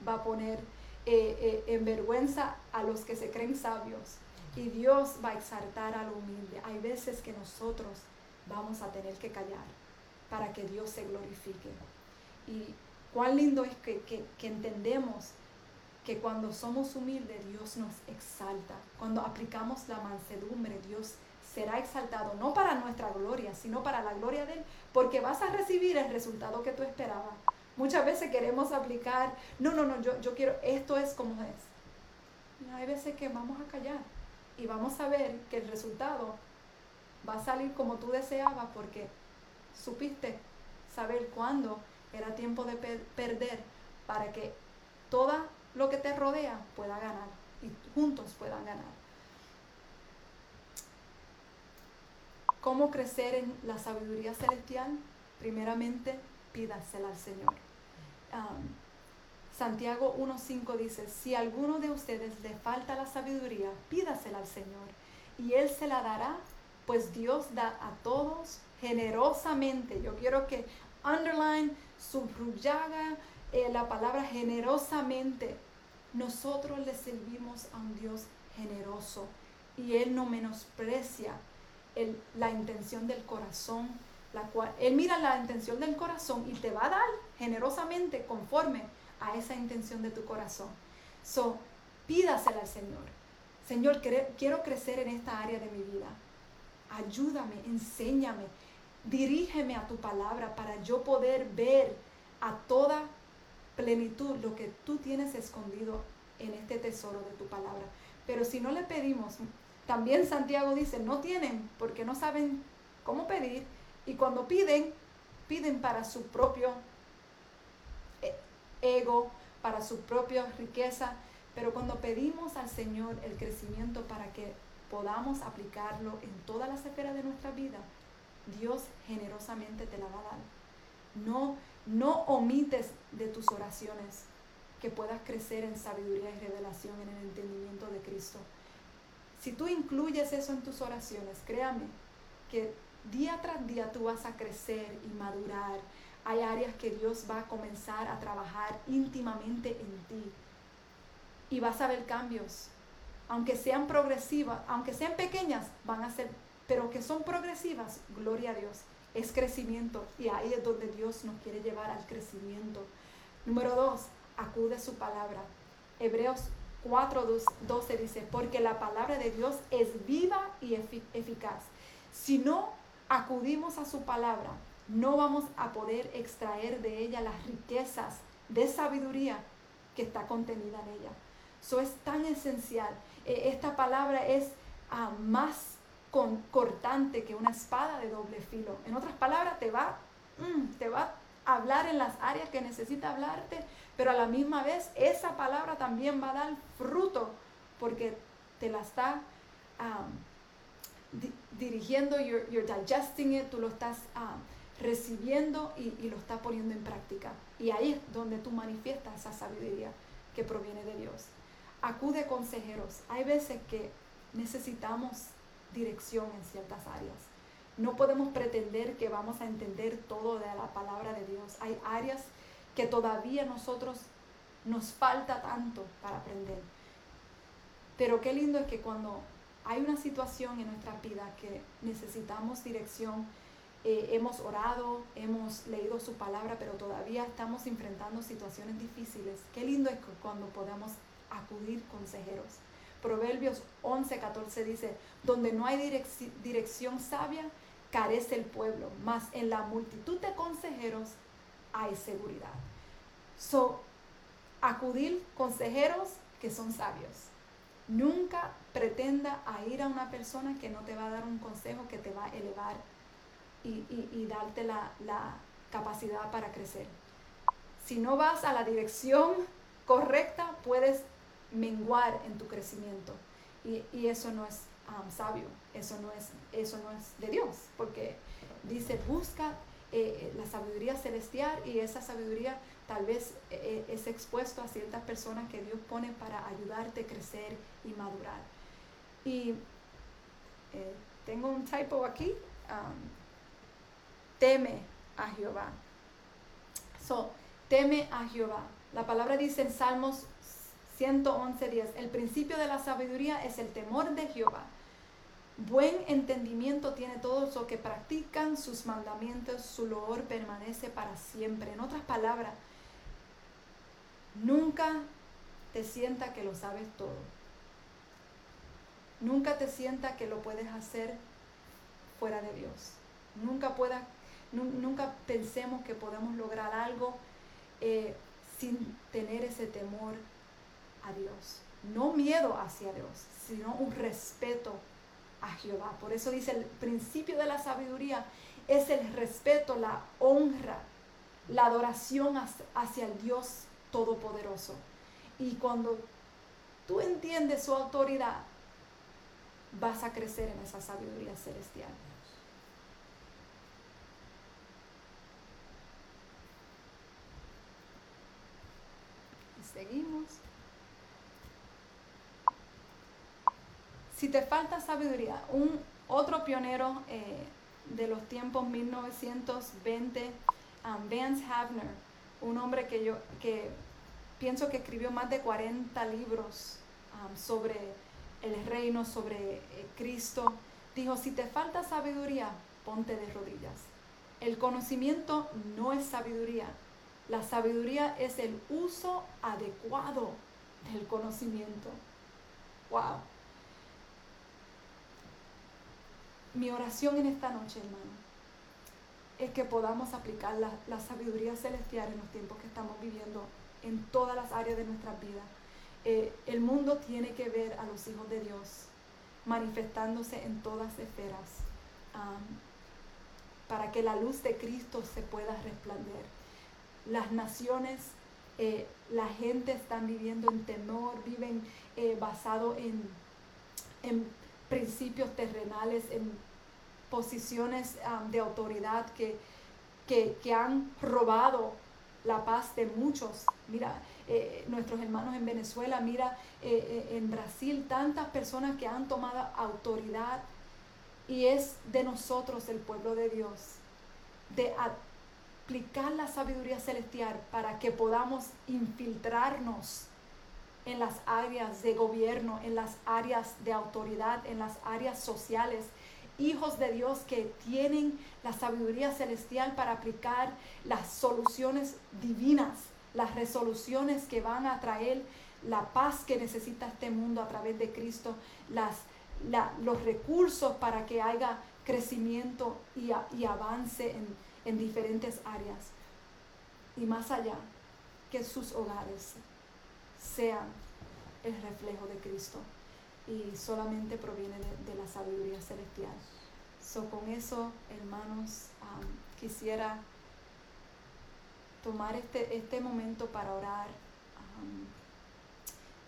va a poner eh, eh, en vergüenza a los que se creen sabios y Dios va a exaltar al humilde. Hay veces que nosotros vamos a tener que callar para que Dios se glorifique. Y cuán lindo es que, que entendemos que cuando somos humildes Dios nos exalta. Cuando aplicamos la mansedumbre Dios será exaltado, no para nuestra gloria, sino para la gloria de Él, porque vas a recibir el resultado que tú esperabas. Muchas veces queremos aplicar, no, no, no, yo, yo quiero, esto es como es. hay veces que vamos a callar y vamos a ver que el resultado va a salir como tú deseabas porque supiste saber cuándo era tiempo de perder para que todo lo que te rodea pueda ganar y juntos puedan ganar. ¿Cómo crecer en la sabiduría celestial? Primeramente, pídasela al Señor. Santiago 1.5 dice, si alguno de ustedes le falta la sabiduría, pídasela al Señor y Él se la dará, pues Dios da a todos generosamente. Yo quiero que underline, subrayaga eh, la palabra generosamente. Nosotros le servimos a un Dios generoso y Él no menosprecia la intención del corazón, la cual Él mira la intención del corazón y te va a dar generosamente conforme a esa intención de tu corazón. So, pídasela al Señor. Señor, quiero crecer en esta área de mi vida. Ayúdame, enséñame, dirígeme a tu palabra para yo poder ver a toda plenitud lo que tú tienes escondido en este tesoro de tu palabra. Pero si no le pedimos, también Santiago dice, no tienen porque no saben cómo pedir y cuando piden, piden para su propio eh, ego, para su propia riqueza, pero cuando pedimos al Señor el crecimiento para que podamos aplicarlo en todas las esferas de nuestra vida, Dios generosamente te la va a dar. No, no omites de tus oraciones que puedas crecer en sabiduría y revelación en el entendimiento de Cristo. Si tú incluyes eso en tus oraciones, créame que día tras día tú vas a crecer y madurar. Hay áreas que Dios va a comenzar a trabajar íntimamente en ti. Y vas a ver cambios. Aunque sean progresivas, aunque sean pequeñas, van a ser pero que son progresivas, gloria a Dios, es crecimiento y ahí es donde Dios nos quiere llevar al crecimiento. Número dos, acude a su palabra. Hebreos 4.12 dice, porque la palabra de Dios es viva y eficaz. Si no acudimos a su palabra, no vamos a poder extraer de ella las riquezas de sabiduría que está contenida en ella. Eso es tan esencial. E, esta palabra es ah, más cortante que una espada de doble filo. En otras palabras, te va, mm, te va a hablar en las áreas que necesita hablarte, pero a la misma vez esa palabra también va a dar fruto porque te la está dirigiendo, you're, digesting it, tú lo estás recibiendo y, y, lo estás poniendo en práctica. Y ahí es donde tú manifiestas esa sabiduría que proviene de Dios. Acude consejeros. Hay veces que necesitamos dirección en ciertas áreas. No podemos pretender que vamos a entender todo de la palabra de Dios. Hay áreas que todavía nosotros nos falta tanto para aprender. Pero qué lindo es que cuando hay una situación en nuestra vida que necesitamos dirección, eh, hemos orado, hemos leído su palabra, pero todavía estamos enfrentando situaciones difíciles. Qué lindo es cuando podemos acudir consejeros. Proverbios 11, 14 dice, donde no hay dirección sabia, carece el pueblo, mas en la multitud de consejeros hay seguridad. So, acudir consejeros que son sabios. Nunca pretenda a ir a una persona que no te va a dar un consejo que te va a elevar y, darte la, capacidad para crecer. Si no vas a la dirección correcta, puedes menguar en tu crecimiento. Y, eso no es um, sabio, eso no es, eso no es de Dios, porque dice, busca eh, la sabiduría celestial y esa sabiduría tal vez eh, es expuesto a ciertas personas que Dios pone para ayudarte a crecer y madurar. Y eh, tengo un typo aquí. Um, teme a Jehová. So, teme a Jehová. La palabra dice en Salmos 111, 10, el principio de la sabiduría es el temor de Jehová. Buen entendimiento tiene todos los que practican sus mandamientos, su loor permanece para siempre. En otras palabras, nunca te sienta que lo sabes todo. Nunca te sienta que lo puedes hacer fuera de Dios. Nunca puedas Nunca pensemos que podemos lograr algo eh, sin tener ese temor a Dios. No miedo hacia Dios, sino un respeto Jehová. Por eso dice el principio de la sabiduría es el respeto, la honra, la adoración hacia el Dios Todopoderoso. Y cuando tú entiendes su autoridad, vas a crecer en esa sabiduría celestial. Seguimos. Si te falta sabiduría, un otro pionero eh, de los tiempos 1920, um, Vance Havner, un hombre que yo que pienso que escribió más de 40 libros um, sobre el reino, sobre eh, Cristo, dijo, si te falta sabiduría, ponte de rodillas. El conocimiento no es sabiduría, la sabiduría es el uso adecuado del conocimiento. Wow. Mi oración en esta noche, hermano, es que podamos aplicar la, sabiduría celestial en los tiempos que estamos viviendo en todas las áreas de nuestra vida. Eh, el mundo tiene que ver a los hijos de Dios manifestándose en todas esferas para que la luz de Cristo se pueda resplandecer las naciones, eh, la gente están viviendo en temor, viven eh, basado en, en, principios terrenales, en posiciones de autoridad que, que, han robado la paz de muchos. Mira, eh, nuestros hermanos en Venezuela, mira en Brasil, tantas personas que han tomado autoridad y es de nosotros, el pueblo de Dios, de aplicar la sabiduría celestial para que podamos infiltrarnos en las áreas de gobierno, en las áreas de autoridad, en las áreas sociales, hijos de Dios que tienen la sabiduría celestial para aplicar las soluciones divinas, las resoluciones que van a traer la paz que necesita este mundo a través de Cristo, las, los recursos para que haya crecimiento y, avance en diferentes áreas. Y más allá, que sus hogares sean el reflejo de Cristo y solamente proviene de, la sabiduría celestial. So, con eso, hermanos, quisiera tomar este, este momento para orar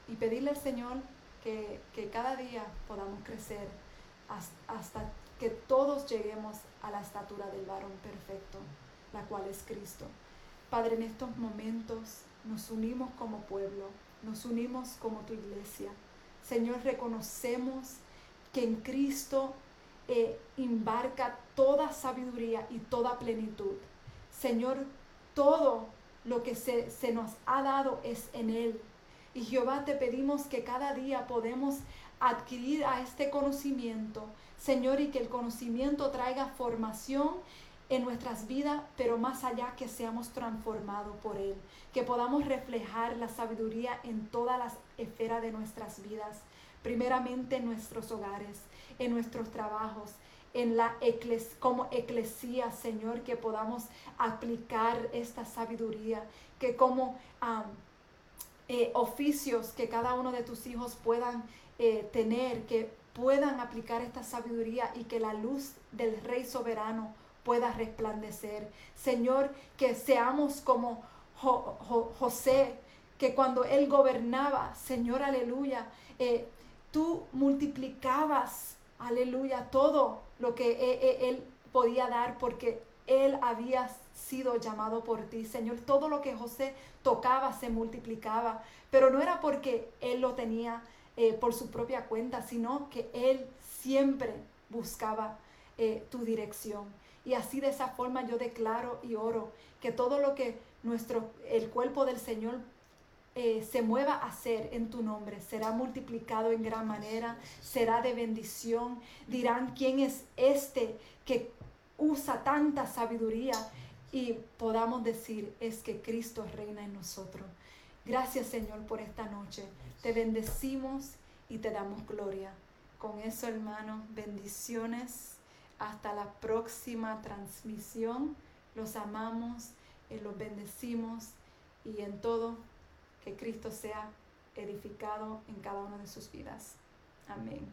y pedirle al Señor que, cada día podamos crecer hasta, que todos lleguemos a la estatura del varón perfecto, la cual es Cristo. Padre, en estos momentos nos unimos como pueblo, nos unimos como tu iglesia. Señor, reconocemos que en Cristo eh, embarca toda sabiduría y toda plenitud. Señor, todo lo que se, se nos ha dado es en Él. Y Jehová, te pedimos que cada día podemos adquirir a este conocimiento, Señor, y que el conocimiento traiga formación en nuestras vidas, pero más allá que seamos transformados por Él, que podamos reflejar la sabiduría en todas las esferas de nuestras vidas, primeramente en nuestros hogares, en nuestros trabajos, en la como eclesía, Señor, que podamos aplicar esta sabiduría, que como eh, oficios que cada uno de tus hijos puedan eh, tener, que puedan aplicar esta sabiduría y que la luz del Rey soberano pueda resplandecer. Señor, que seamos como José, que cuando él gobernaba, Señor, aleluya, eh, tú multiplicabas, aleluya, todo lo que él podía dar porque él había sido llamado por ti, Señor. Todo lo que José tocaba se multiplicaba, pero no era porque él lo tenía eh, por su propia cuenta, sino que él siempre buscaba eh, tu dirección. Y así de esa forma yo declaro y oro que todo lo que nuestro, el cuerpo del Señor eh, se mueva a hacer en tu nombre será multiplicado en gran manera, será de bendición. Dirán, ¿quién es este que usa tanta sabiduría? Y podamos decir, es que Cristo reina en nosotros. Gracias Señor por esta noche. Te bendecimos y te damos gloria. Con eso, hermanos, bendiciones hasta la próxima transmisión. Los amamos, y los bendecimos y en todo que Cristo sea edificado en cada una de sus vidas. Amén.